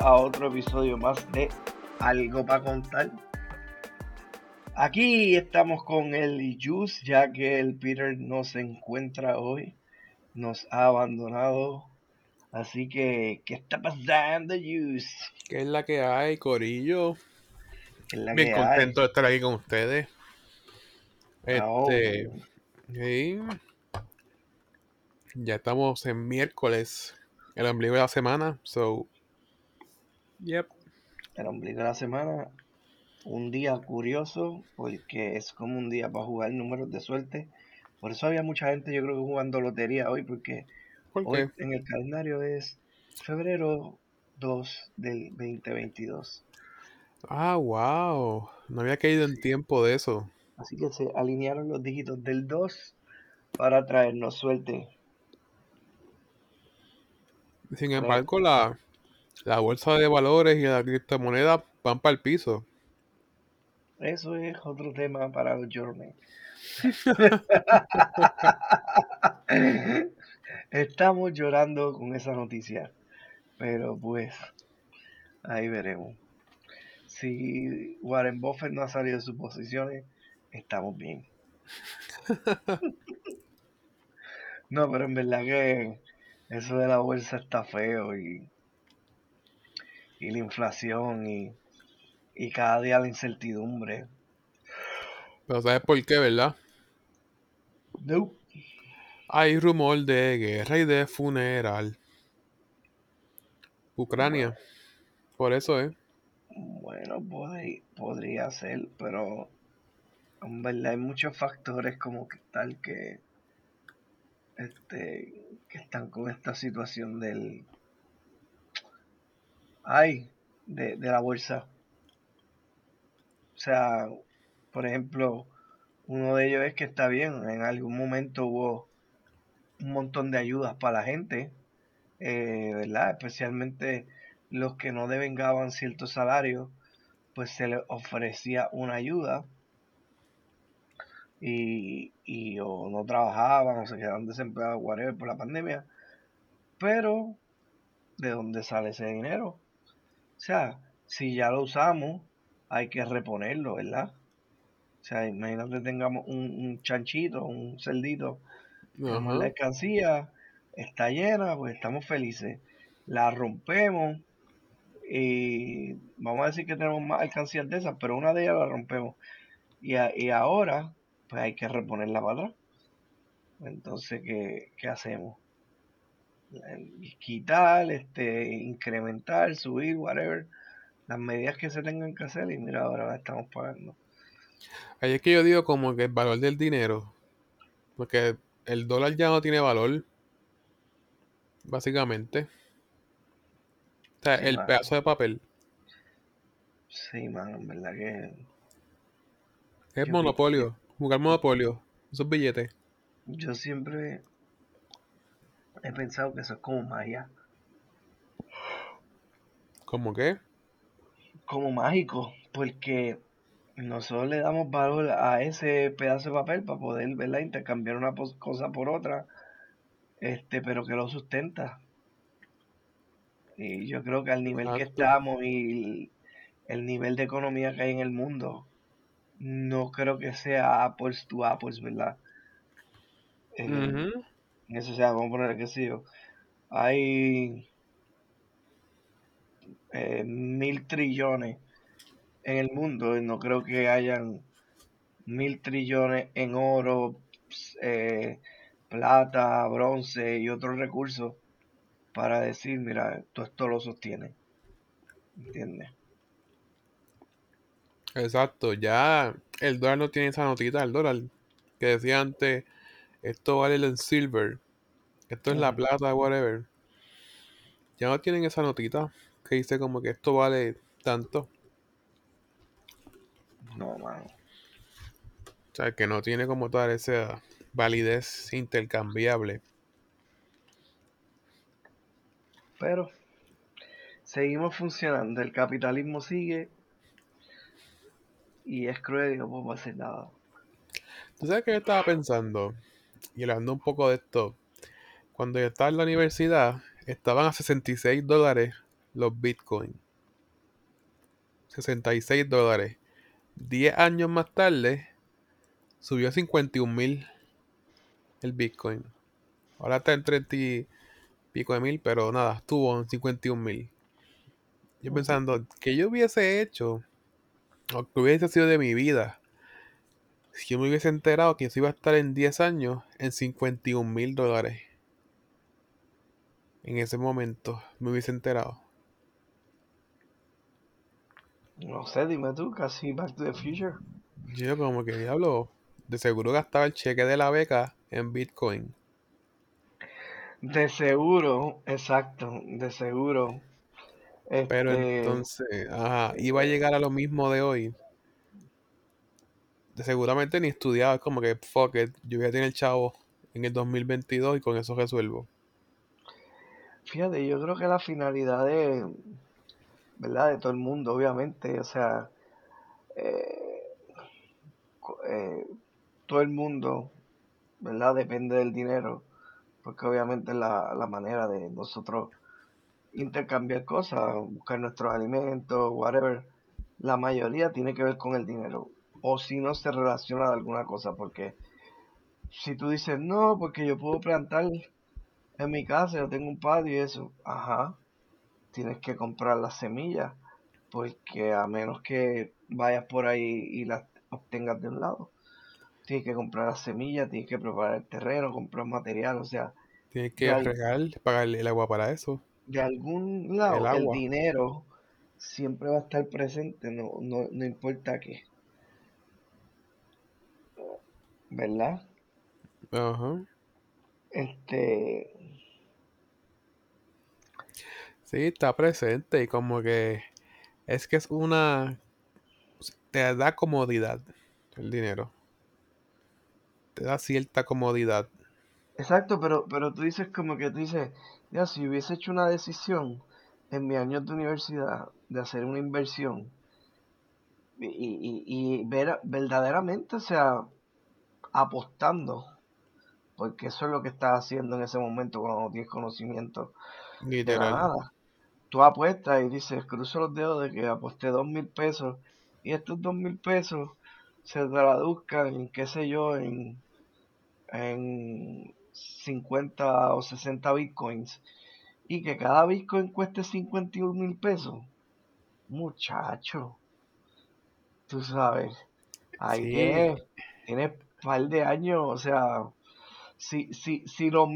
A otro episodio más de Algo para contar. Aquí estamos con el Juice, ya que el Peter no se encuentra hoy, nos ha abandonado. Así que, ¿qué está pasando, Juice? ¿Qué es la que hay, Corillo? ¿Qué es la Bien que contento de estar aquí con ustedes. hay? Este, sí. ya estamos en miércoles, el ombligo de la semana. So, yep. el ombligo de la semana, un día curioso, porque es como un día para jugar números de suerte. Por eso había mucha gente, yo creo que jugando lotería hoy, porque ¿Por hoy en el calendario es febrero 2 del 2022. Ah, wow. No había caído en tiempo de eso. Así que se alinearon los dígitos del 2 para traernos suerte. Sin embargo, la, la bolsa de valores y la criptomoneda van para el piso. Eso es otro tema para los journey. Estamos llorando con esa noticia, pero pues ahí veremos. Si Warren Buffett no ha salido de sus posiciones, estamos bien. No, pero en verdad que eso de la bolsa está feo y, y la inflación y, y cada día la incertidumbre. Pero ¿sabes por qué, verdad? No. Hay rumor de guerra y de funeral. Ucrania. Por eso, ¿eh? Bueno, podría ser, pero en verdad hay muchos factores como que tal que este que están con esta situación del ay de, de la bolsa. O sea, por ejemplo, uno de ellos es que está bien, en algún momento hubo un montón de ayudas para la gente, eh, ¿verdad? Especialmente los que no devengaban cierto salario, pues se les ofrecía una ayuda y, y o no trabajaban o se quedaban desempleados, whatever, por la pandemia. Pero, ¿de dónde sale ese dinero? O sea, si ya lo usamos, hay que reponerlo, ¿verdad? O sea, imagínate tengamos un, un chanchito, un cerdito la mercancía, está llena, pues estamos felices. La rompemos y vamos a decir que tenemos más alcancías de esas, pero una de ellas la rompemos. Y, a- y ahora, pues hay que reponerla para atrás. Entonces, ¿qué, qué hacemos? Quitar, este, incrementar, subir, whatever. Las medidas que se tengan que hacer y mira, ahora la estamos pagando. Ahí es que yo digo como que el valor del dinero. Porque el dólar ya no tiene valor. Básicamente. O sea, Sí, el pedazo de papel. Sí, mano, en verdad que Es Yo monopolio. Jugar monopolio. Esos billetes. yo siempre he pensado que eso es como magia. ¿Cómo qué? como mágico, porque nosotros le damos valor a ese pedazo de papel para poder ¿verdad? intercambiar una cosa por otra, este, pero que lo sustenta. Y yo creo que al nivel que estamos y el, el nivel de economía que hay en el mundo, no creo que sea apples to apples, ¿verdad? Eh, Ujú. Eso sea, vamos a poner que sí, hay eh, mil trillones en el mundo y no creo que hayan mil trillones en oro, eh, plata, bronce y otros recursos para decir, mira, tú esto lo sostiene. ¿Entiendes? Exacto. Ya el dólar no tiene esa notita del dólar. Que decía antes, esto vale en silver. Esto es la plata, whatever. Ya no tienen esa notita que dice como que esto vale tanto. No, mano. O sea, que no tiene como tal esa validez intercambiable. Pero seguimos funcionando, el capitalismo sigue y es cruel y no podemos hacer nada. ¿Tú sabes qué yo estaba pensando? Y hablando un poco de esto. Cuando yo estaba en la universidad, estaban a 66 dólares los bitcoins. 66 dólares. 10 años más tarde subió a 51 mil el bitcoin. Ahora está en 30 y pico de mil, pero nada, estuvo en 51 mil. Yo pensando, que yo hubiese hecho, o que hubiese sido de mi vida, si yo me hubiese enterado que eso iba a estar en 10 años en 51 mil dólares. En ese momento me hubiese enterado. No sé, dime tú, casi Back to the Future. Yo como que diablo, de seguro gastaba el cheque de la beca en Bitcoin. De seguro, exacto, de seguro. Pero Este, entonces, ajá, iba a llegar a lo mismo de hoy. Seguramente ni estudiaba, es como que, fuck it, yo voy a tener el chavo en el 2022 y con eso resuelvo. fíjate, yo creo que la finalidad de, ¿verdad? De todo el mundo, obviamente, o sea, eh, eh, todo el mundo, ¿verdad? Depende del dinero, porque obviamente es la, la manera de nosotros intercambiar cosas, buscar nuestros alimentos, whatever. La mayoría tiene que ver con el dinero, o si no se relaciona de alguna cosa, porque si tú dices, no, porque yo puedo plantar en mi casa, yo tengo un patio y eso, ajá, tienes que comprar las semillas, porque a menos que vayas por ahí y las obtengas de un lado, tienes que comprar las semillas, tienes que preparar el terreno, comprar material, o sea, Tienes que regar, pagarle el agua para eso, de algún el lado el agua. dinero siempre va a estar presente, no, no, no importa qué, ¿verdad? Ajá. Este, Sí, está presente y como que es que es una... Te da comodidad el dinero. Te da cierta comodidad. exacto, pero, pero tú dices como que tú dices, ya, si hubiese hecho una decisión en mis años de universidad de hacer una inversión y, y, y ver verdaderamente, o sea, apostando, porque eso es lo que estás haciendo en ese momento cuando no tienes conocimiento de Literal. nada. Tú apuestas y dices, cruzo los dedos de que aposté dos mil pesos y estos dos mil pesos se traduzcan en, qué sé yo, en, en 50 o 60 bitcoins y que cada bitcoin cueste 51 mil pesos. Muchacho, tú sabes, ahí Sí, tienes, tienes par de años, o sea, si, si, si los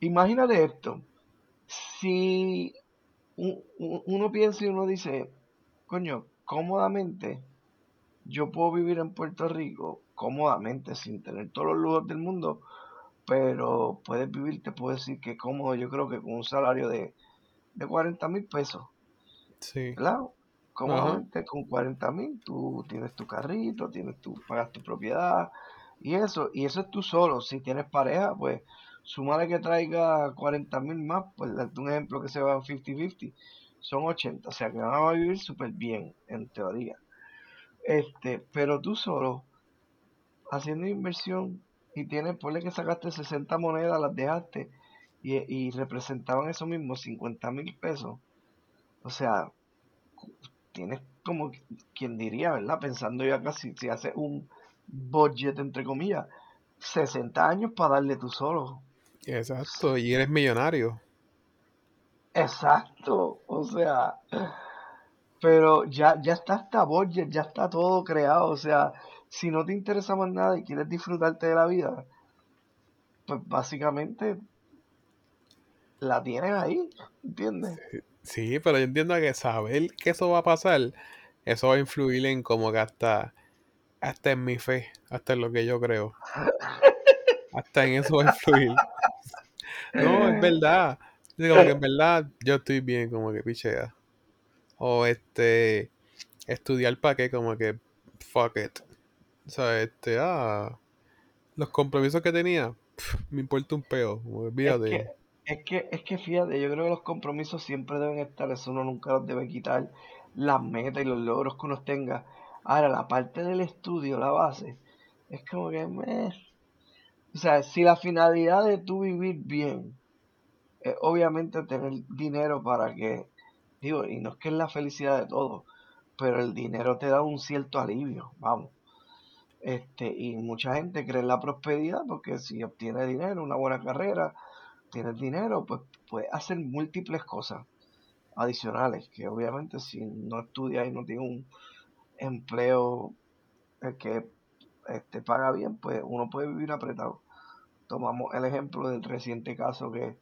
imagínate esto, si uno piensa y uno dice, coño, cómodamente, yo puedo vivir en Puerto Rico cómodamente, sin tener todos los lujos del mundo, pero puedes vivir, te puedo decir que cómodo, yo creo que con un salario de, de 40 mil pesos, sí. Ajá. Cómodamente con 40 mil, tú tienes tu carrito, tienes tu, pagas tu propiedad y eso, y eso es tú solo. Si tienes pareja, pues súmale que traiga 40 mil más, pues un ejemplo que se va en 50-50, son 80, o sea que van a vivir súper bien, en teoría. Este, pero tú solo, haciendo inversión y tienes, ponle que sacaste 60 monedas, las dejaste y, y representaban eso mismo, 50 mil pesos. O sea, tienes como quien diría, ¿verdad? Pensando ya casi, si haces un budget, entre comillas, 60 años para darle tú solo. Exacto. Y eres millonario. Exacto, o sea, pero ya, ya está hasta budget, ya está todo creado, o sea, si no te interesa más nada y quieres disfrutarte de la vida, pues básicamente la tienes ahí, ¿entiendes? Sí, pero yo entiendo que saber que eso va a pasar, eso va a influir en como que hasta, en mi fe, hasta en lo que yo creo. Hasta en eso va a influir. No, es verdad. Como que en verdad yo estoy bien, como que pichea. O este, estudiar para qué, como que fuck it. O sea, este, ah, los compromisos que tenía, me importa un peo, como Es olvídate. que, es que, es que fíjate, yo creo que los compromisos siempre deben estar, eso uno nunca los debe quitar, las metas y los logros que uno tenga. Ahora, la parte del estudio, la base, es como que, meh. O sea, si la finalidad de tú vivir bien es obviamente tener dinero para que, digo, y no es que es la felicidad de todos, pero el dinero te da un cierto alivio, vamos. Este, y mucha gente cree en la prosperidad porque si obtiene dinero, una buena carrera, tienes dinero, pues puedes hacer múltiples cosas adicionales, que obviamente si no estudias y no tienes un empleo que te este, paga bien, pues uno puede vivir apretado. Tomamos el ejemplo del reciente caso que,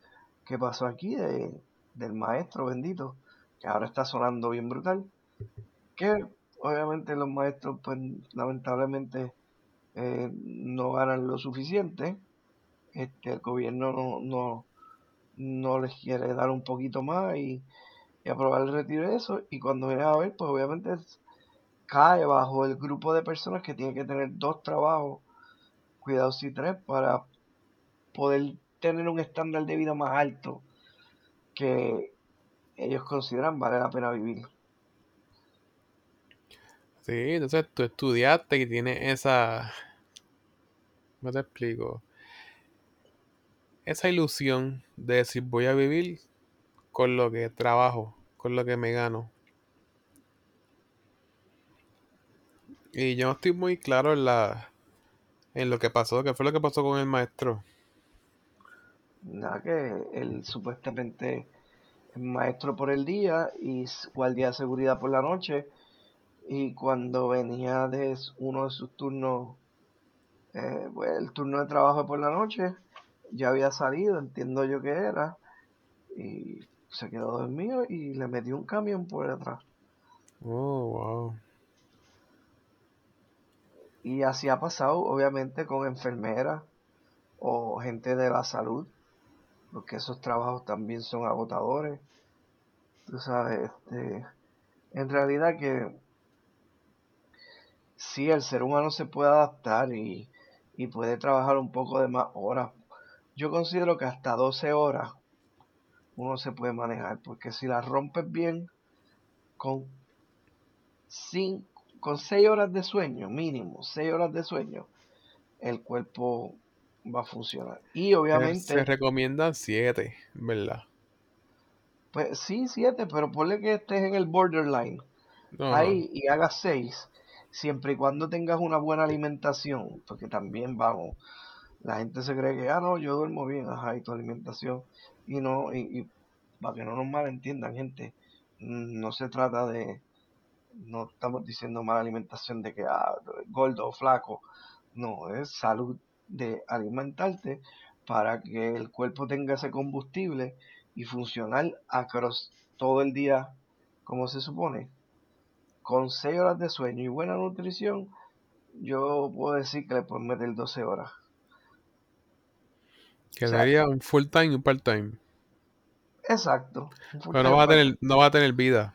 que pasó aquí de, del maestro bendito, que ahora está sonando bien brutal, que obviamente los maestros pues lamentablemente eh, no ganan lo suficiente, este, el gobierno no, no, no les quiere dar un poquito más y, aprobar el retiro de eso, y cuando viene a ver, pues obviamente cae bajo el grupo de personas que tienen que tener dos trabajos, cuidados y tres, para poder tener un estándar de vida más alto que ellos consideran vale la pena vivir. Sí, entonces tú estudiaste y tienes esa. ¿Cómo explico? Esa ilusión de decir voy a vivir con lo que trabajo, con lo que me gano. Y yo no estoy muy claro en la en lo que pasó, ¿qué fue lo que pasó con el maestro? Nada que él supuestamente es maestro por el día y guardia de seguridad por la noche y cuando venía de uno de sus turnos, eh, pues, el turno de trabajo por la noche, ya había salido, entiendo yo que era, y se quedó dormido y le metió un camión por detrás. Oh, wow. Y así ha pasado, obviamente, con enfermeras o gente de la salud, porque esos trabajos también son agotadores. Tú sabes, este, en realidad que sí, el ser humano se puede adaptar y, puede trabajar un poco de más horas. Yo considero que hasta 12 horas uno se puede manejar, porque si la rompes bien, con, con 6 horas de sueño, mínimo, 6 horas de sueño, el cuerpo va a funcionar. Y obviamente... Se recomiendan 7, ¿verdad? Pues sí, 7, pero ponle que estés en el borderline. Ahí y hagas 6 siempre y cuando tengas una buena alimentación, porque también vamos, la gente se cree que, ah, no, yo duermo bien, ajá, y tu alimentación, y no, y, para que no nos malentiendan, gente, no se trata de, no estamos diciendo mala alimentación de que, ah, gordo o flaco, no, es salud de alimentarte para que el cuerpo tenga ese combustible y funcionar across todo el día como se supone con 6 horas de sueño y buena nutrición, yo puedo decir que le puedes meter 12 horas. Que sería un full time y un part time. Exacto. Pero no va, a tener, no va a tener vida.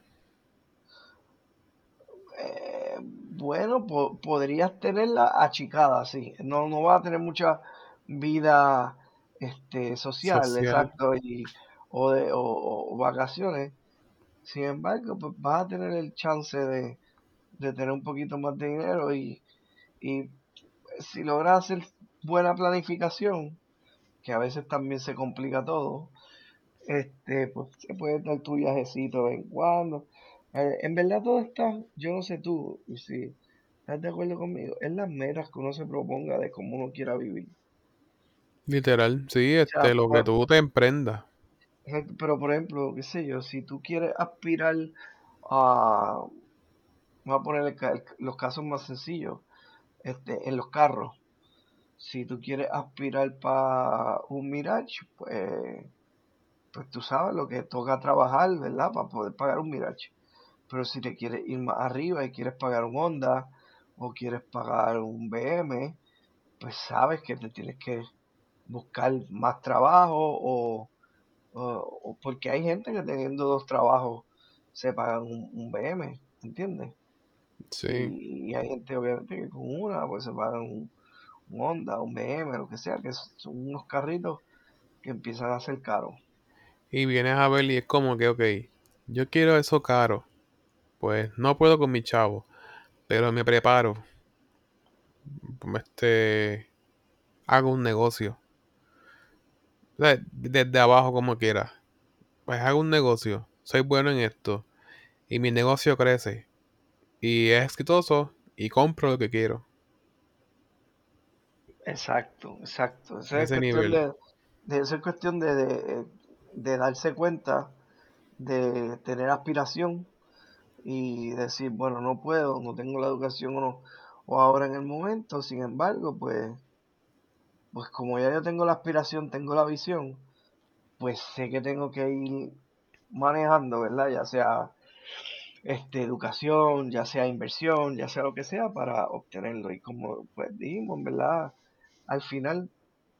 Bueno, podrías tenerla achicada, sí. No, no va a tener mucha vida este, social, exacto, y, o, de, o vacaciones. Sin embargo, pues vas a tener el chance de, tener un poquito más de dinero y, si logras hacer buena planificación, que a veces también se complica todo, este, pues se puede dar tu viajecito de vez en cuando. Eh, en verdad todo está, yo no sé tú, si estás de acuerdo conmigo, es las metas que uno se proponga de cómo uno quiera vivir. Literal, sí, este, lo que tú te emprendas. Pero por ejemplo, qué sé yo, si tú quieres aspirar a, vamos a poner los casos más sencillos, este, en los carros, si tú quieres aspirar para un Mirage, pues, pues tú sabes lo que toca trabajar, ¿verdad? Para poder pagar un Mirage. Pero si te quieres ir más arriba y quieres pagar un Honda o quieres pagar un BM, pues sabes que te tienes que buscar más trabajo o porque hay gente que teniendo dos trabajos se pagan un, BM, ¿entiendes? Sí. Y, hay gente obviamente que con una pues se pagan un, Honda, un BM, lo que sea, que son unos carritos que empiezan a ser caros. Y vienes a ver y es como que, ok, yo quiero eso caro. Pues no puedo con mi chavo, pero me preparo. Este, hago un negocio desde abajo como quiera. Pues hago un negocio, soy bueno en esto, y mi negocio crece, y es exitoso, y compro lo que quiero. Exacto, exacto. Eso A es nivel. de, de- eso es cuestión de, de, de darse cuenta, de tener aspiración y decir, bueno, no puedo, no tengo la educación o, no- o ahora en el momento, sin embargo, pues, pues como ya yo tengo la aspiración, tengo la visión, pues sé que tengo que ir manejando, ¿verdad? Ya sea este, educación, ya sea inversión, ya sea lo que sea, para obtenerlo. Y como pues dijimos, ¿verdad? Al final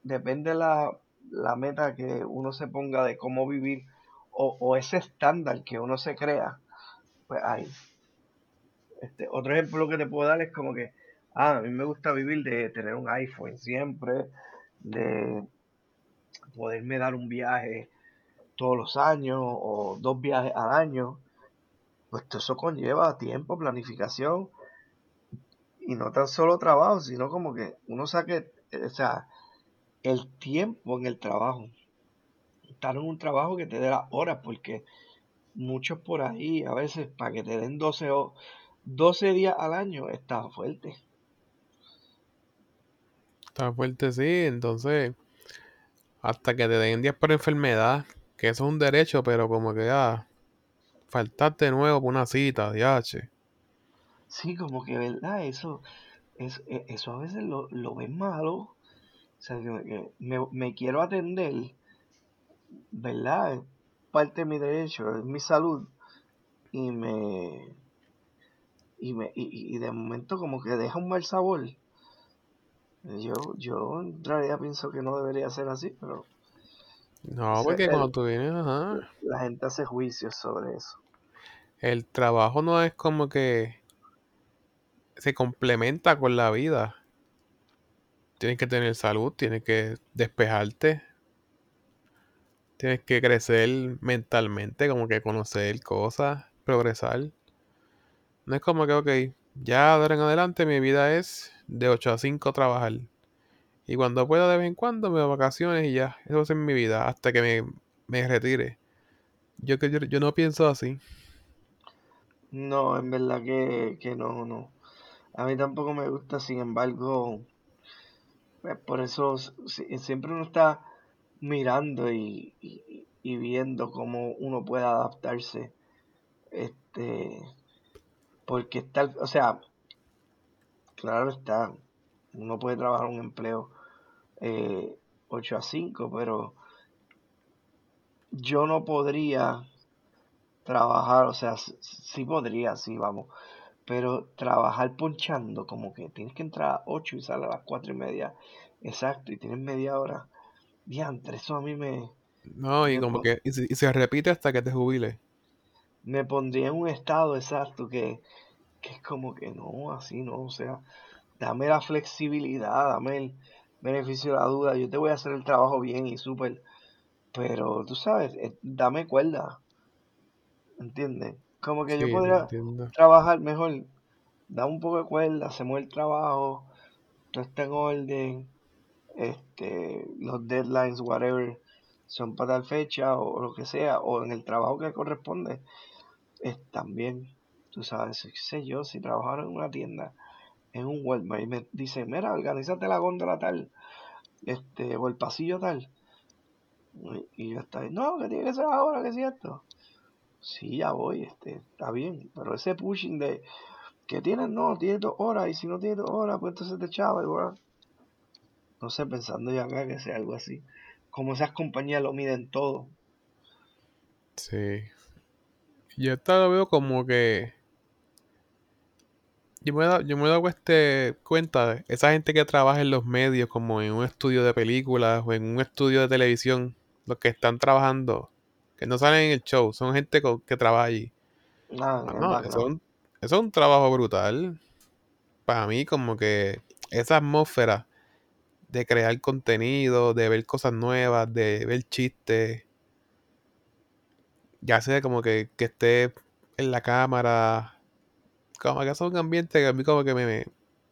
depende la, la meta que uno se ponga de cómo vivir o, o ese estándar que uno se crea, pues ahí. Este, otro ejemplo que te puedo dar es como que, ah, a mí me gusta vivir de tener un iPhone siempre, de poderme dar un viaje todos los años o dos viajes al año, pues todo eso conlleva tiempo, planificación y no tan solo trabajo, sino como que uno saque, eh, o sea, el tiempo en el trabajo. Estar en un trabajo que te dé las horas, porque muchos por ahí, a veces, para que te den 12, o 12 días al año, está fuerte. Está fuerte, sí, entonces, hasta que te den días por enfermedad, que eso es un derecho, pero como que, ah, faltaste de nuevo por una cita, diache. Sí, como que, ¿verdad? Eso, es, e- eso a veces lo, lo ven malo. O sea, que, que me, me quiero atender, ¿verdad? Parte de mi derecho, es mi salud. Y me, y, me, y, y de momento como que deja un mal sabor. Yo, yo en realidad pienso que no debería ser así, pero No, porque cuando tú vienes, ajá, la gente hace juicios sobre eso. el trabajo no es como que se complementa con la vida. Tienes que tener salud, tienes que despejarte, tienes que crecer mentalmente, como que conocer cosas, progresar. No es como que, ok, ya de ahora en adelante mi vida es de 8 a 5 trabajar. Y cuando pueda de vez en cuando me de vacaciones y ya. Eso ser mi vida hasta que me, me retire. Yo, yo, yo no pienso así. No, en verdad que, que no, no. A mí tampoco me gusta, sin embargo, pues, por eso siempre uno está mirando y, y- y viendo cómo uno puede adaptarse. Este, porque está, o sea, claro está, uno puede trabajar un empleo eh, 8 a 5, pero yo no podría trabajar, o sea, sí podría, sí, vamos, pero trabajar ponchando, como que tienes que entrar a 8 y salir a las 4 y media, exacto, y tienes media hora. Diantre, eso a mí me, No, y me, como que y se, y se repite hasta que te jubiles. me pondría en un estado exacto que, que es como que no, así no, o sea, dame la flexibilidad, dame el beneficio de la duda, yo te voy a hacer el trabajo bien y súper, pero tú sabes, eh, dame cuerda, ¿entiendes? Como que yo Sí, podría trabajar mejor, da un poco de cuerda, hacemos el trabajo, todo está en orden, este, los deadlines, whatever, son para tal fecha o, lo que sea, o en el trabajo que corresponde, es también, tú sabes, qué sé yo, si trabajara en una tienda, en un Walmart, y me dice, mira, organízate la góndola tal, este, o el pasillo tal, y, y yo estoy, no, que tiene que ser ahora, que es cierto. Sí, ya voy, este, está bien, pero ese pushing de que tienes, no, tienes dos horas, y si no tienes dos horas, pues entonces te echaba, igual. No sé, pensando ya acá que sea algo así. Como esas compañías lo miden todo. Sí. Yo esta lo veo como que. Yo me he dado, yo me he dado este, cuenta de esa gente que trabaja en los medios, como en un estudio de películas o en un estudio de televisión, los que están trabajando, que no salen en el show, son gente que trabaja allí. Ah, en el Mano, eso es un, eso es un trabajo brutal. Para mí, como que esa atmósfera de crear contenido, de ver cosas nuevas, de ver chistes, ya sea como que, que esté en la cámara, como que es un ambiente que a mí como que me, me-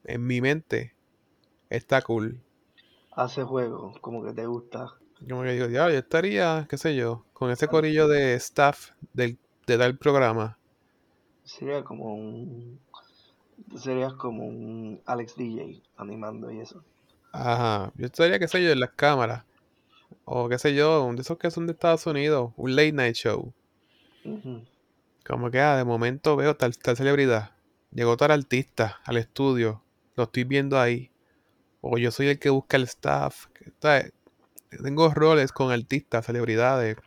en mi mente está cool. Hace juego, como que te gusta. Como que digo, ya, yo estaría, qué sé yo, con ese corillo de staff del, de tal programa. Sería como un. Serías como un Alex DJ animando y eso. Ajá, yo estaría, qué sé yo, en las cámaras. O qué sé yo, de esos que son de Estados Unidos, un late night show. Ujú. Como que, ah, de momento veo tal, tal celebridad. Llegó tal artista al estudio. Lo estoy viendo ahí. O yo soy el que busca el staff. Tengo roles con artistas, celebridades.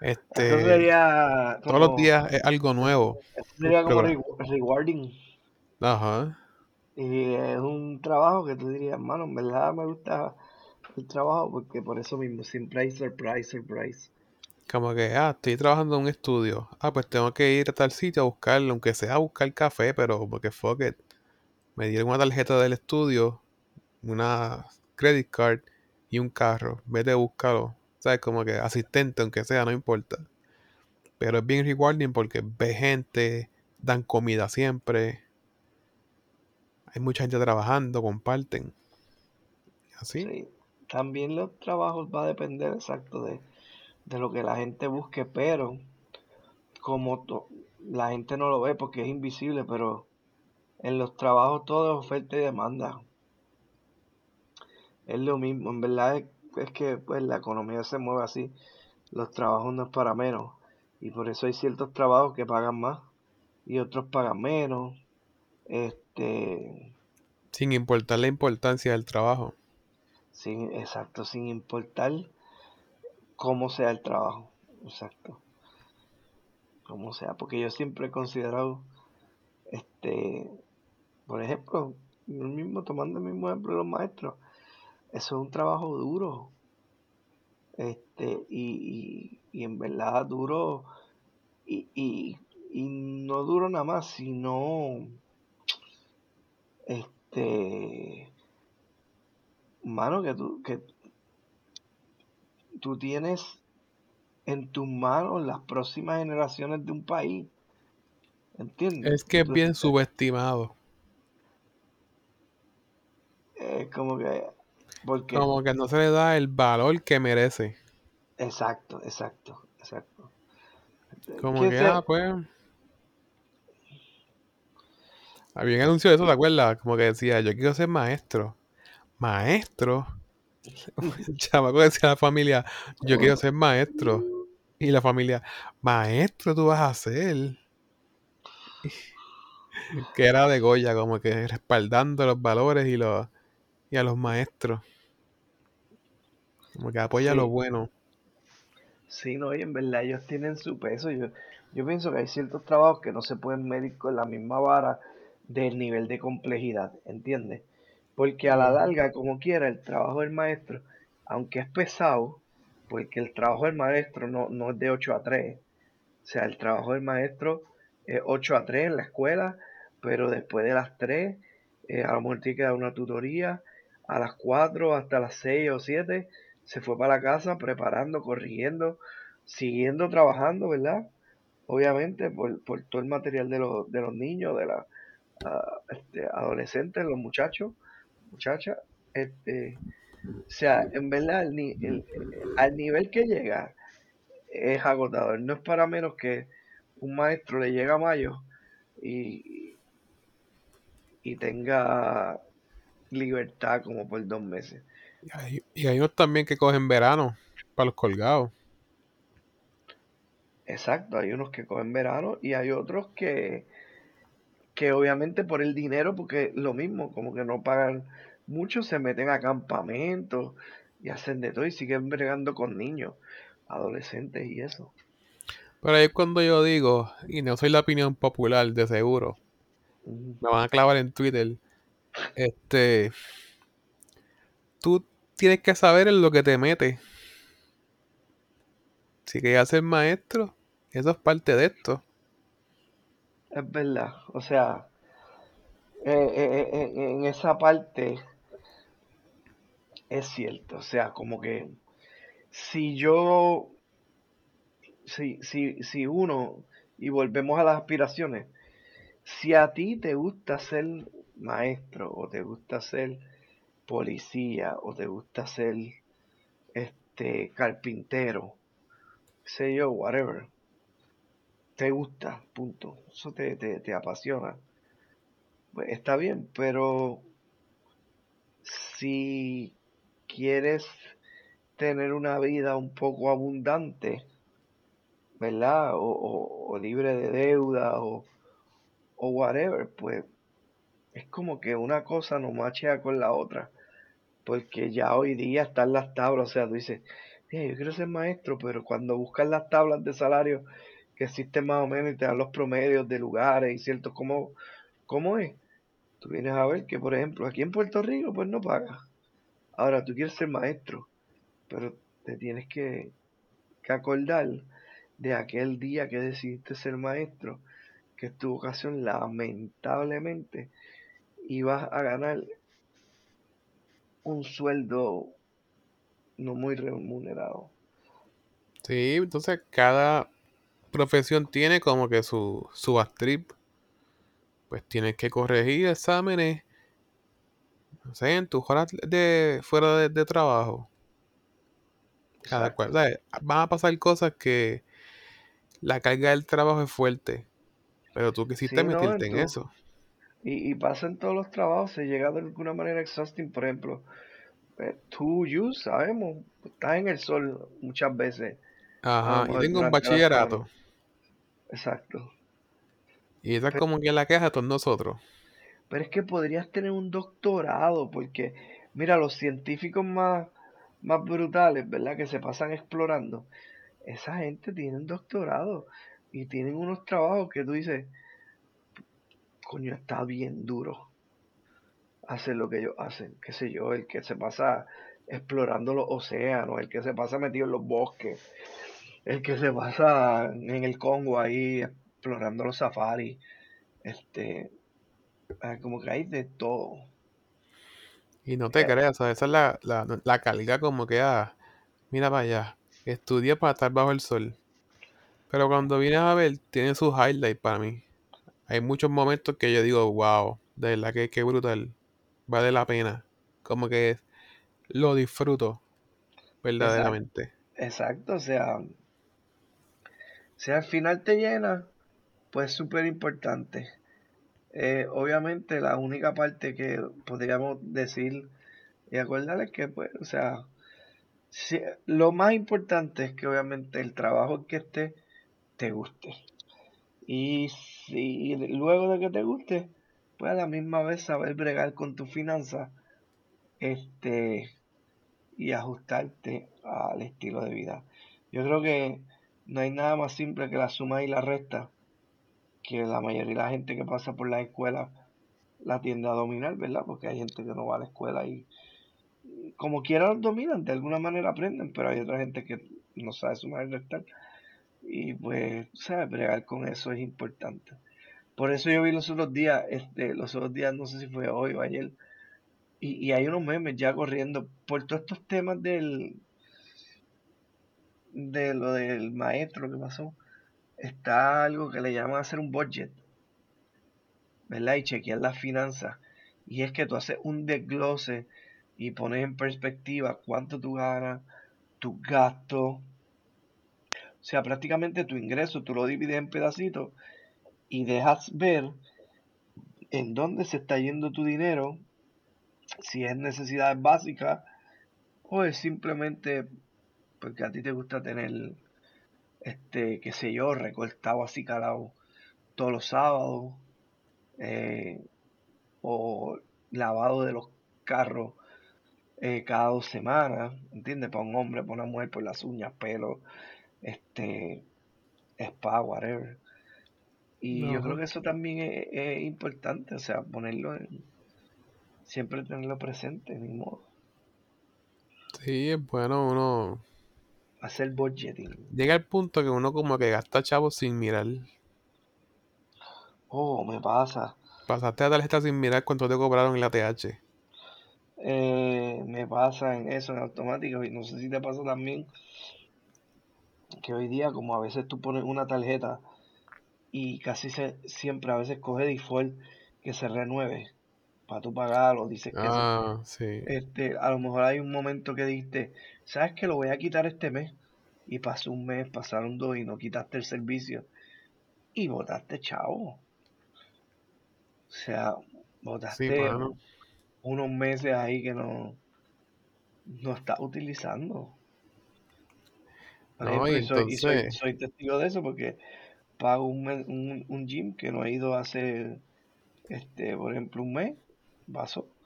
Eso Este, sería todos los días es algo nuevo. Eso sería como rewarding. Ajá. Y es un trabajo que tú dirías, mano, en verdad me gusta el trabajo porque por eso mismo siempre hay surprise, surprise. Como que, ah, estoy trabajando en un estudio. Ah, pues tengo que ir a tal sitio a buscarlo, aunque sea a buscar café, pero porque fuck it. Me dieron una tarjeta del estudio, una credit card y un carro. Vete a buscarlo. ¿Sabes? Como que asistente, aunque sea, no importa. Pero es bien rewarding porque ve gente, dan comida siempre. Hay mucha gente trabajando, comparten. Así. Sí. También los trabajos va a depender exacto de, de lo que la gente busque, pero como la gente no lo ve porque es invisible, pero en los trabajos todo es oferta y demanda. Es lo mismo, en verdad es, es que pues la economía se mueve así. Los trabajos no es para menos. Y por eso hay ciertos trabajos que pagan más y otros pagan menos. Este, Sin importar la importancia del trabajo. sin, exacto, sin importar cómo sea el trabajo. Exacto. Como sea, porque yo siempre he considerado, este, por ejemplo, yo mismo tomando el mismo ejemplo de los maestros, eso es un trabajo duro. Este, y, y, y en verdad duro, y, y, y no duro nada más, sino, este, mano, que tú, que tú tienes en tus manos las próximas generaciones de un país. ¿Entiendes? Es que es bien subestimado. es como que, porque, Como que no se le da el valor que merece. exacto, exacto, exacto. Como Que ah, pues. Había un anuncio de eso, ¿te acuerdas? Como que decía, yo quiero ser maestro. ¿Maestro? El chamaco decía a la familia, yo quiero ser maestro. Y la familia, maestro tú vas a ser. Que era de Goya, como que respaldando los valores y, los, y a los maestros. Como que apoya Sí. lo bueno. Sí, no, y en verdad ellos tienen su peso. Yo, yo pienso que hay ciertos trabajos que no se pueden medir con la misma vara del nivel de complejidad, ¿entiendes? Porque a la larga, como quiera, el trabajo del maestro, aunque es pesado, porque el trabajo del maestro no, no es de 8 a 3, o sea, el trabajo del maestro es 8 a 3 en la escuela, pero después de las 3, eh, a lo mejor tiene que dar una tutoría, a las 4 hasta las 6 o 7, se fue para la casa preparando, corrigiendo, siguiendo trabajando, ¿verdad? Obviamente por, por todo el material de los, de los niños, de este, adolescentes, los muchachos, muchachas, este, o sea, en verdad, el el- al nivel que llega es agotador. No es para menos que un maestro le llega a mayo y, y tenga libertad como por dos meses. Y hay, y hay unos también que cogen verano para los colgados. Exacto, hay unos que cogen verano y hay otros que, que obviamente por el dinero, porque lo mismo, como que no pagan mucho, se meten a campamentos y hacen de todo y siguen bregando con niños, adolescentes y eso. Pero ahí es cuando yo digo, y no soy la opinión popular, de seguro, me van a clavar en Twitter. Este, tú tienes que saber en lo que te metes. Si quieres ser maestro, eso es parte de esto. Es verdad, o sea, eh, eh, eh, en, esa parte es cierto, o sea, como que si yo, si, si, si uno, y volvemos a las aspiraciones, si a ti te gusta ser maestro o te gusta ser policía o te gusta ser este, carpintero, sé yo, whatever. Te gusta, punto. Eso te, te, te apasiona. Pues está bien, pero si quieres tener una vida un poco abundante, ¿verdad? O, libre de deuda o, o whatever, pues es como que una cosa no machea con la otra. Porque ya hoy día están las tablas, o sea, tú dices, yo quiero ser maestro, pero cuando buscas las tablas de salario que existen más o menos y te dan los promedios de lugares y ciertos, ¿cómo, cómo es? Tú vienes a ver que, por ejemplo, aquí en Puerto Rico, pues no pagas. Ahora, tú quieres ser maestro, pero te tienes que, que acordar de aquel día que decidiste ser maestro, que es tu vocación, lamentablemente, ibas a ganar un sueldo no muy remunerado. Sí, entonces cada profesión tiene como que su, su trip. Pues tienes que corregir exámenes, no sé, en tus horas de fuera de, trabajo. Cada cual, van a pasar cosas que la carga del trabajo es fuerte. Pero tú quisiste meterte en, eso. Y, y pasa en todos los trabajos, se llega de alguna manera exhausting, por ejemplo. Eh, tú, you, sabemos, estás en el sol muchas veces. Ajá, y tengo un bachillerato. Exacto. Y esa es como que la queja de todos nosotros. Pero es que podrías tener un doctorado, porque, mira, los científicos más, más brutales, ¿verdad? Que se pasan explorando, esa gente tiene un doctorado y tienen unos trabajos que tú dices, coño, está bien duro hacer lo que ellos hacen, qué sé yo, el que se pasa explorando los océanos, el que se pasa metido en los bosques, el que se pasa en el Congo ahí explorando los safaris, este, como que hay de todo. Y no te creas, esa es la, la, la carga como que, ah, mira para allá, estudia para estar bajo el sol. Pero cuando vienes a ver, tiene sus highlights para mí. Hay muchos momentos que yo digo, wow, de verdad que, que brutal. Vale la pena. Como que lo disfruto verdaderamente. Exacto, o sea, si al final te llena, pues súper importante. Eh, obviamente la única parte que podríamos decir y acordarles que, pues, o sea, lo más importante es que obviamente el trabajo que esté te guste. Y si luego de que te guste, pues a la misma vez saber bregar con tu finanzas este, y ajustarte al estilo de vida. Yo creo que no hay nada más simple que la suma y la resta que la mayoría de la gente que pasa por la escuela la tiende a dominar, ¿verdad? Porque hay gente que no va a la escuela y como quiera los dominan, de alguna manera aprenden, pero hay otra gente que no sabe sumar y restar. Y pues, ¿sabes? Bregar con eso es importante. Por eso yo vi los otros días, este, los otros días, no sé si fue hoy o ayer, y, y hay unos memes ya corriendo por todos estos temas del, de lo del maestro que pasó, está algo que le llaman hacer un budget, ¿verdad? Y chequear las finanzas. Y es que tú haces un desglose y pones en perspectiva cuánto tú ganas, tu gasto. O sea, prácticamente tu ingreso tú lo divides en pedacitos y dejas ver en dónde se está yendo tu dinero, si es necesidades básicas o es simplemente porque a ti te gusta tener, este, qué sé yo, recortado así calado todos los sábados, eh, o lavado de los carros eh, cada dos semanas, ¿entiendes? Para un hombre, para una mujer, por las uñas, pelo, este, spa, whatever. Y yo creo que eso también es, importante, o sea, ponerlo en, siempre tenerlo presente, ni modo. Sí, es bueno uno hacer budgeting. Llega el punto que uno como que gasta chavos sin mirar. Oh, me pasa. Pasaste la tarjeta sin mirar cuánto te cobraron en la TH. Eh, me pasa en eso, en automático. Y no sé si te pasa también. Que hoy día, como a veces tú pones una tarjeta y casi se, siempre a veces coge default que se renueve. para tú pagarlo, dices que. Ah, sí. Este, a lo mejor hay un momento que dijiste, ¿sabes que lo voy a quitar este mes? Y pasó un mes, pasaron dos y no quitaste el servicio. Y votaste chavo. O sea, votaste unos meses ahí que no, no estás utilizando. No, ejemplo, y soy, y soy, entonces, soy testigo de eso porque pago un, mes- un, un gym que no he ido hace, este, por ejemplo, un mes, vaso,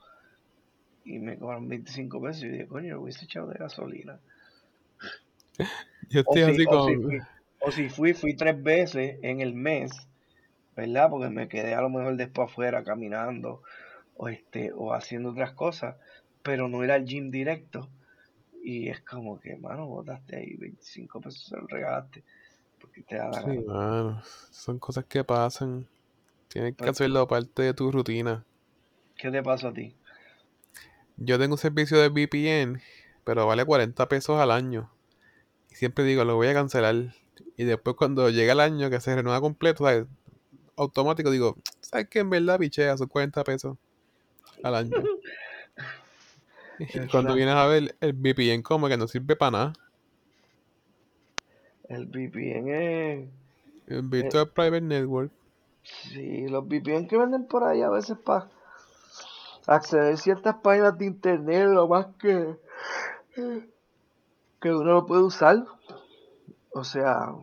y me cobran 25 pesos. Y dije, coño, lo hubiese echado de gasolina. yo O estoy si, así o si fui, o si fui, fui tres veces en el mes, ¿verdad? Porque me quedé a lo mejor después afuera caminando o este, o haciendo otras cosas, pero no era el gym directo. Y es como que, mano, botaste ahí 25 pesos, se lo regalaste, porque te da la Sí, mano. Son cosas que pasan. Tienes que Pues, hacerlo parte de tu rutina. ¿qué te pasó a ti? Yo tengo un servicio de VPN, pero vale 40 pesos al año. Y siempre digo, lo voy a cancelar. Y después cuando llega el año que se renueva completo, ¿sabes? automático digo, ¿sabes qué? En verdad, pichea, son 40 pesos al año. Y cuando vienes a ver, el VPN como que no sirve para nada. El VPN es... El eh, Virtual Private Network. sí, los VPN que venden por ahí a veces para acceder a ciertas páginas de internet, lo más que, que uno lo puede usar. O sea,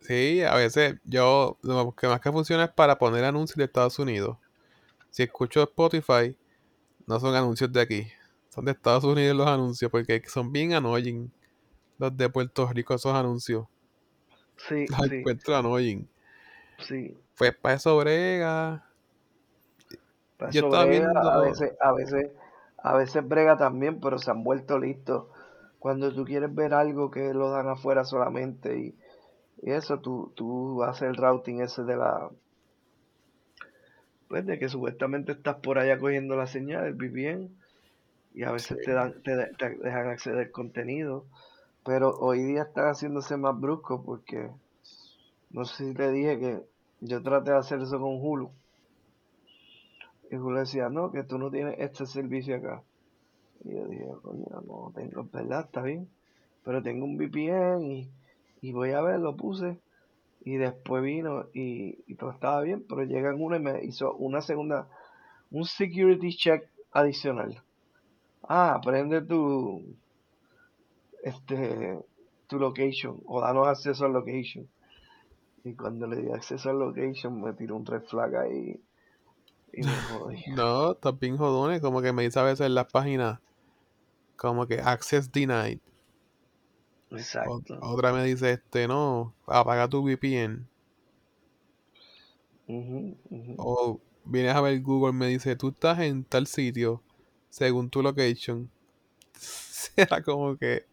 Sí, a veces yo, lo que más que funciona es para poner anuncios de Estados Unidos. Si escucho Spotify, no son anuncios de aquí. Son de Estados Unidos los anuncios, porque son bien annoying. Los de Puerto Rico, esos anuncios. sí, Los sí, encuentro annoying. sí. Pues para eso brega. Para Yo estaba brega, a viendo. veces, a veces, a veces brega también, pero se han vuelto listos. Cuando tú quieres ver algo que lo dan afuera solamente y, y eso, tú, tú haces el routing ese de la, pues de que supuestamente estás por allá cogiendo la señal, el VPN, y a veces te dan, te, de- te dejan acceder contenido, pero hoy día están haciéndose más bruscos porque no sé si te dije que yo traté de hacer eso con Hulu. Y Hulu decía, no, que tú no tienes este servicio acá. Y yo dije, coño, no tengo, verdad, está bien. Pero tengo un VPN y, y voy a ver, lo puse. Y después vino y, y todo estaba bien, pero llegan uno y me hizo una segunda, un security check adicional. Ah, prende tu, este, tu location o danos acceso al location. Y cuando le di acceso al location me tiró un red flag ahí y me jodí. No, estás bien jodones. Como que me dice a veces en las páginas, como que access denied. O- Exacto. otra me dice, este, no, apaga tu VPN. O vienes a ver Google, me dice, tú estás en tal sitio, según tu location. Era como que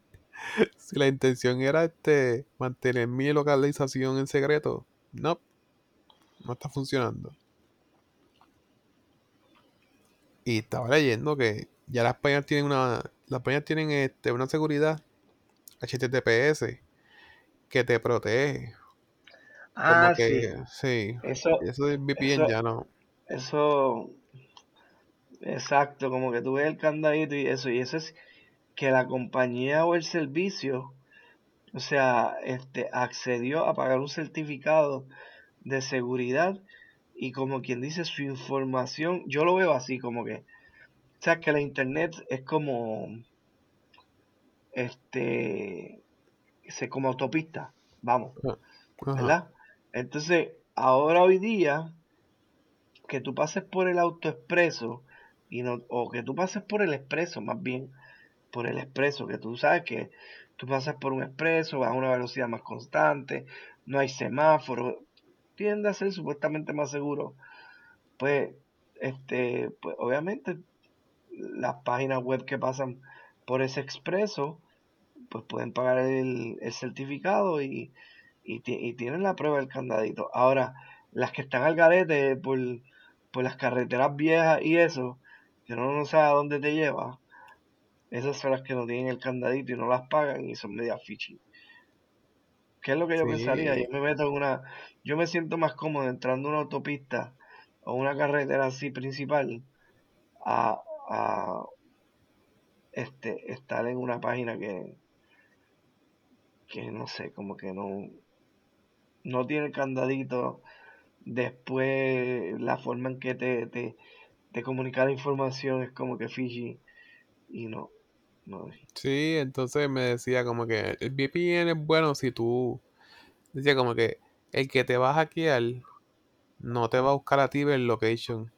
si la intención era este mantener mi localización en secreto, no, no está funcionando. Y estaba leyendo que ya las páginas tienen una, las páginas tienen este, una seguridad HTTPS que te protege. Como Ah, sí. que, sí, Eso, eso del VPN eso, ya no. eso, exacto, como que tú ves el candadito y eso, y eso es que la compañía o el servicio, o sea, este, accedió a pagar un certificado de seguridad y como quien dice su información, yo lo veo así como que, o sea, que la internet es como, este, se- como autopista, vamos, Ajá, ¿verdad? Entonces, ahora hoy día, que tú pases por el autoexpreso, y no, o que tú pases por el expreso, más bien, por el expreso, que tú sabes que tú pasas por un expreso, vas a una velocidad más constante, no hay semáforo, tiende a ser supuestamente más seguro. Pues, este, pues obviamente las páginas web que pasan por ese expreso, pues pueden pagar el, certificado y, y, ti- y tienen la prueba del candadito. Ahora, las que están al garete por, por las carreteras viejas y eso, que uno no sabe a dónde te lleva, esas son las que no tienen el candadito y no las pagan y son media fishy. ¿Qué es lo que yo pensaría? Yo me meto en una, yo me siento más cómodo entrando a una autopista o una carretera así principal a, a este, estar en una página que, que no sé, como que no, no tiene candadito. Después la forma en que te, te, te comunica la información es como que Fiji y no, Sí, entonces me decía como que el VPN es bueno si tú, decía como que el que te va a hackear no te va a buscar a ti el location,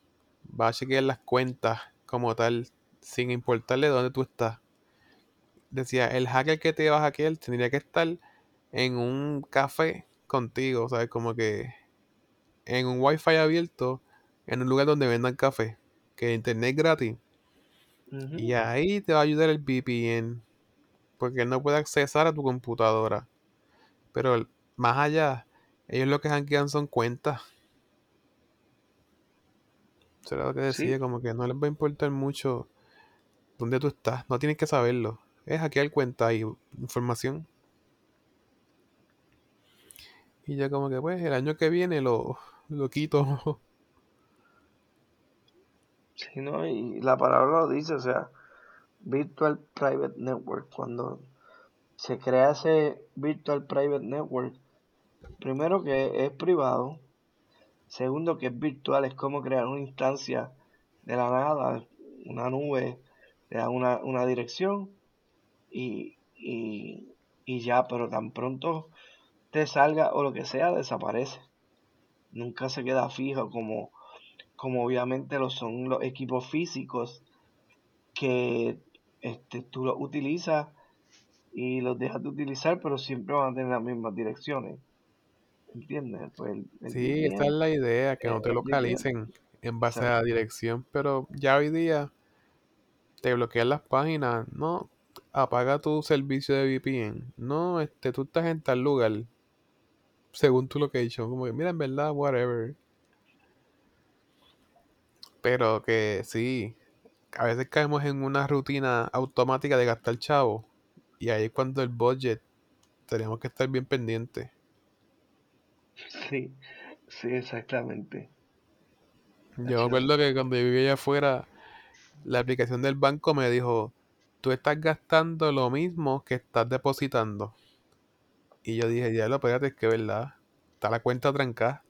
va a chequear las cuentas como tal, sin importarle dónde tú estás. Decía, el hacker que te va a hackear tendría que estar en un café contigo, ¿sabes? Como que en un wifi abierto, en un lugar donde vendan café, que internet gratis. Y ahí te va a ayudar el VPN, porque él no puede accesar a tu computadora. Pero más allá, ellos lo que hackean son cuentas. Eso era lo que decía, Sí, como que no les va a importar mucho dónde tú estás, no tienes que saberlo. Es hackear cuenta y información. Y ya como que pues el año que viene lo, lo quito. sí. Y la palabra lo dice, o sea, Virtual Private Network. Cuando se crea ese Virtual Private Network, primero que es privado, segundo que es virtual, es como crear una instancia de la nada, una nube, te da una, una dirección y, y, y ya, pero tan pronto te salga o lo que sea, desaparece. Nunca se queda fijo como, como obviamente lo son los equipos físicos que este, tú los utilizas y los dejas de utilizar, pero siempre van a tener las mismas direcciones. ¿Entiendes? Pues el, el Sí, esa es la idea, que no te localicen en base a la dirección, pero ya hoy día te bloquean las páginas, no, apaga tu servicio de VPN, no, este, tú estás en tal lugar, según tu location, como que mira, en verdad, whatever, pero que sí, a veces caemos en una rutina automática de gastar chavo, y ahí es cuando el budget, tenemos que estar bien pendientes. Sí, sí, exactamente. Yo me acuerdo que cuando yo vivía allá afuera, la aplicación del banco me dijo, tú estás gastando lo mismo que estás depositando. Y yo dije, ya lo espérate, es que verdad, está la cuenta trancada.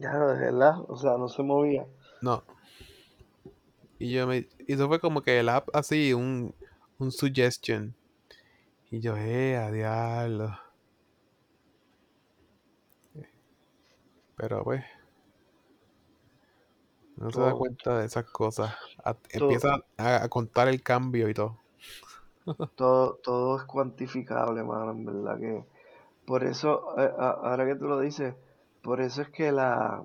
Ya no, de verdad, o sea, no se movía. No. Y yo me, y eso fue como que el app así, un, un suggestion. Y yo, eh, a diablo. Pero pues, no se da cuenta de esas cosas. A- empieza a, a contar el cambio y todo. todo, todo es cuantificable, mano, en verdad que. Por eso, eh, a- ahora que tú lo dices, por eso es que la,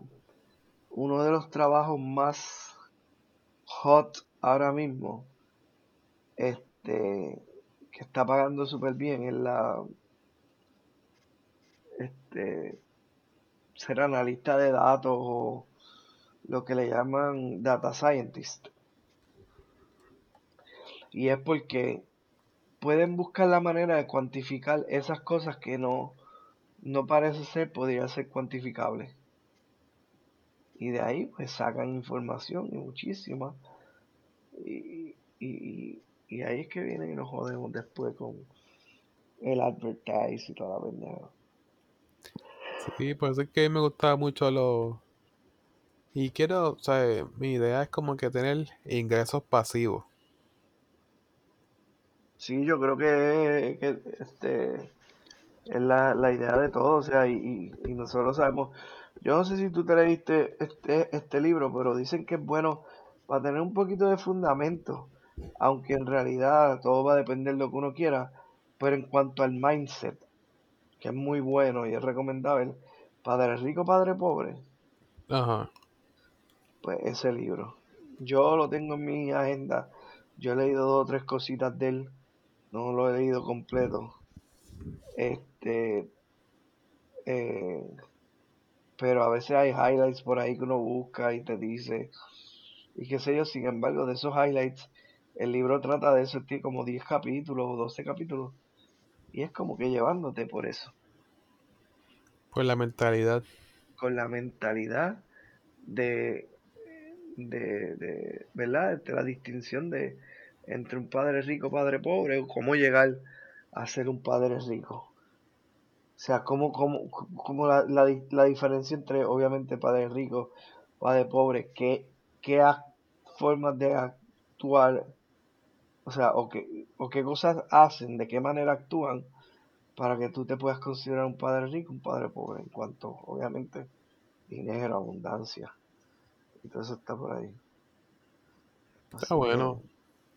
uno de los trabajos más hot ahora mismo, este, que está pagando súper bien, es la, este, ser analista de datos o lo que le llaman data scientist. Y es porque pueden buscar la manera de cuantificar esas cosas que no, no parece ser, podría ser cuantificable. Y de ahí pues sacan información y muchísima. Y, y, y ahí es que vienen y nos jodemos después con el advertise y toda la pendeja. Sí, por eso es que me gustaba mucho lo... Y quiero, o sea, mi idea es como que tener ingresos pasivos. Sí, yo creo que, que este es la, la idea de todo, o sea, y, y, nosotros sabemos, yo no sé si tú te leíste este, este libro, pero dicen que es bueno para tener un poquito de fundamento, aunque en realidad todo va a depender de lo que uno quiera, pero en cuanto al mindset, que es muy bueno y es recomendable, Padre Rico, Padre Pobre, Ajá. pues ese libro. Yo lo tengo en mi agenda, yo he leído dos o tres cositas de él, no lo he leído completo, este, eh, pero a veces hay highlights por ahí que uno busca y te dice, y qué sé yo, sin embargo, de esos highlights, el libro trata de eso, tiene como 10 capítulos o 12 capítulos, y es como que llevándote por eso, Pues la mentalidad. con la mentalidad de, de, de ¿verdad? Entre la distinción de entre un padre rico, padre pobre, o cómo llegar a ser un padre rico. O sea, cómo, cómo, cómo la, la, la, diferencia entre, obviamente, padre rico, padre pobre, qué, qué formas de actuar, o sea, o qué, o qué cosas hacen, de qué manera actúan, para que tú te puedas considerar un padre rico, un padre pobre, en cuanto, obviamente, dinero, abundancia. Y todo eso está por ahí. está bueno.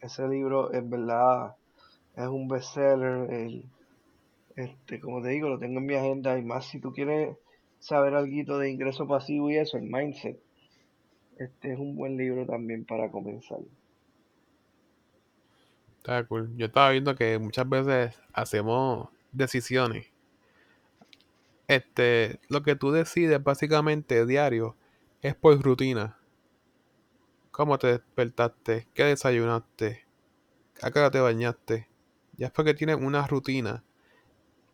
Ese libro, en verdad, es un bestseller. El, este, como te digo, lo tengo en mi agenda. Y más si tú quieres saber algo de ingreso pasivo y eso, el mindset. Este es un buen libro también para comenzar. Está cool. Yo estaba viendo que muchas veces hacemos decisiones. Este, lo que tú decides básicamente diario es por rutina. ¿Cómo te despertaste? ¿Qué desayunaste? ¿A qué hora te bañaste? Ya es porque tienes una rutina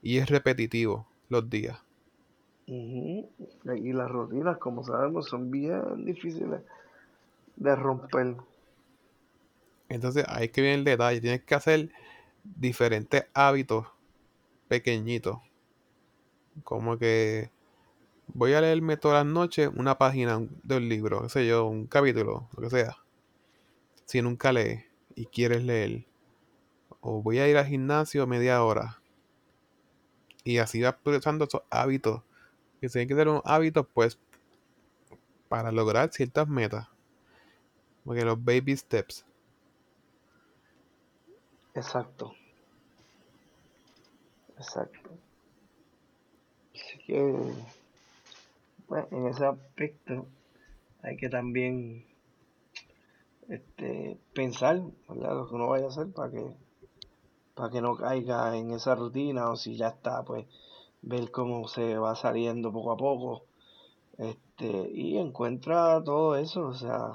y es repetitivo los días. Y las rutinas, como sabemos, son bien difíciles de romper. Entonces hay que ver el detalle. Tienes que hacer diferentes hábitos pequeñitos. Como que voy a leerme todas las noches una página de un libro, qué sé yo, un capítulo, lo que sea. Si nunca lees y quieres leer. O voy a ir al gimnasio media hora. Y así vas progresando esos hábitos. Que se tienen que tener unos hábitos, pues, para lograr ciertas metas. Porque los baby steps. Exacto. Exacto. Así que, bueno, en ese aspecto hay que también este, pensar lo que uno vaya a hacer para que para que no caiga en esa rutina o si ya está pues ver cómo se va saliendo poco a poco. Este y encuentra todo eso o sea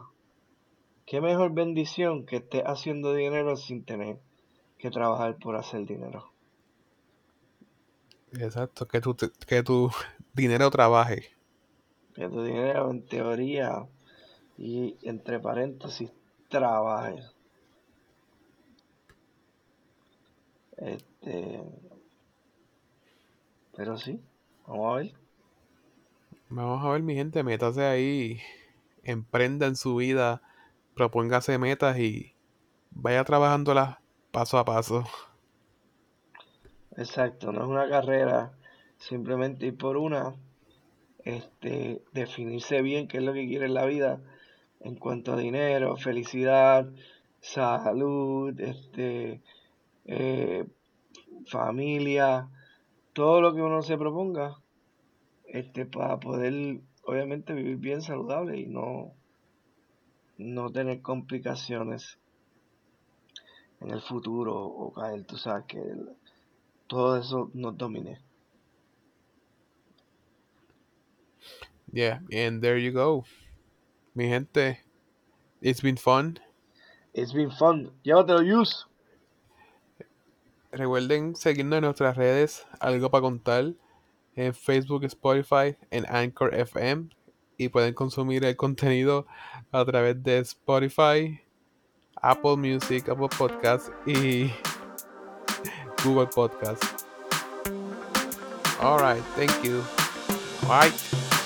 qué mejor bendición que estés haciendo dinero sin tener que trabajar por hacer dinero. Exacto que tu que tu dinero trabaje. Que tu dinero en teoría y entre paréntesis trabaje. Este, pero sí, vamos a ver. Vamos a ver, mi gente, métase ahí, emprenda en su vida, propóngase metas y vaya trabajándolas paso a paso. Exacto, no es una carrera, simplemente ir por una, este, definirse bien qué es lo que quiere en la vida en cuanto a dinero, felicidad, salud, este, eh, familia, todo lo que uno se proponga, este, para poder, obviamente, vivir bien saludable y no, no tener complicaciones en el futuro o caer, tú sabes, que todo eso nos domine. Yeah, and there you go. Mi gente, it's been fun. It's been fun. Llévatelo, use. Recuerden seguirnos en nuestras redes, algo para contar, en Facebook, Spotify, en Anchor FM. Y pueden consumir el contenido a través de Spotify, Apple Music, Apple Podcasts y Google Podcasts. Alright, thank you. Bye.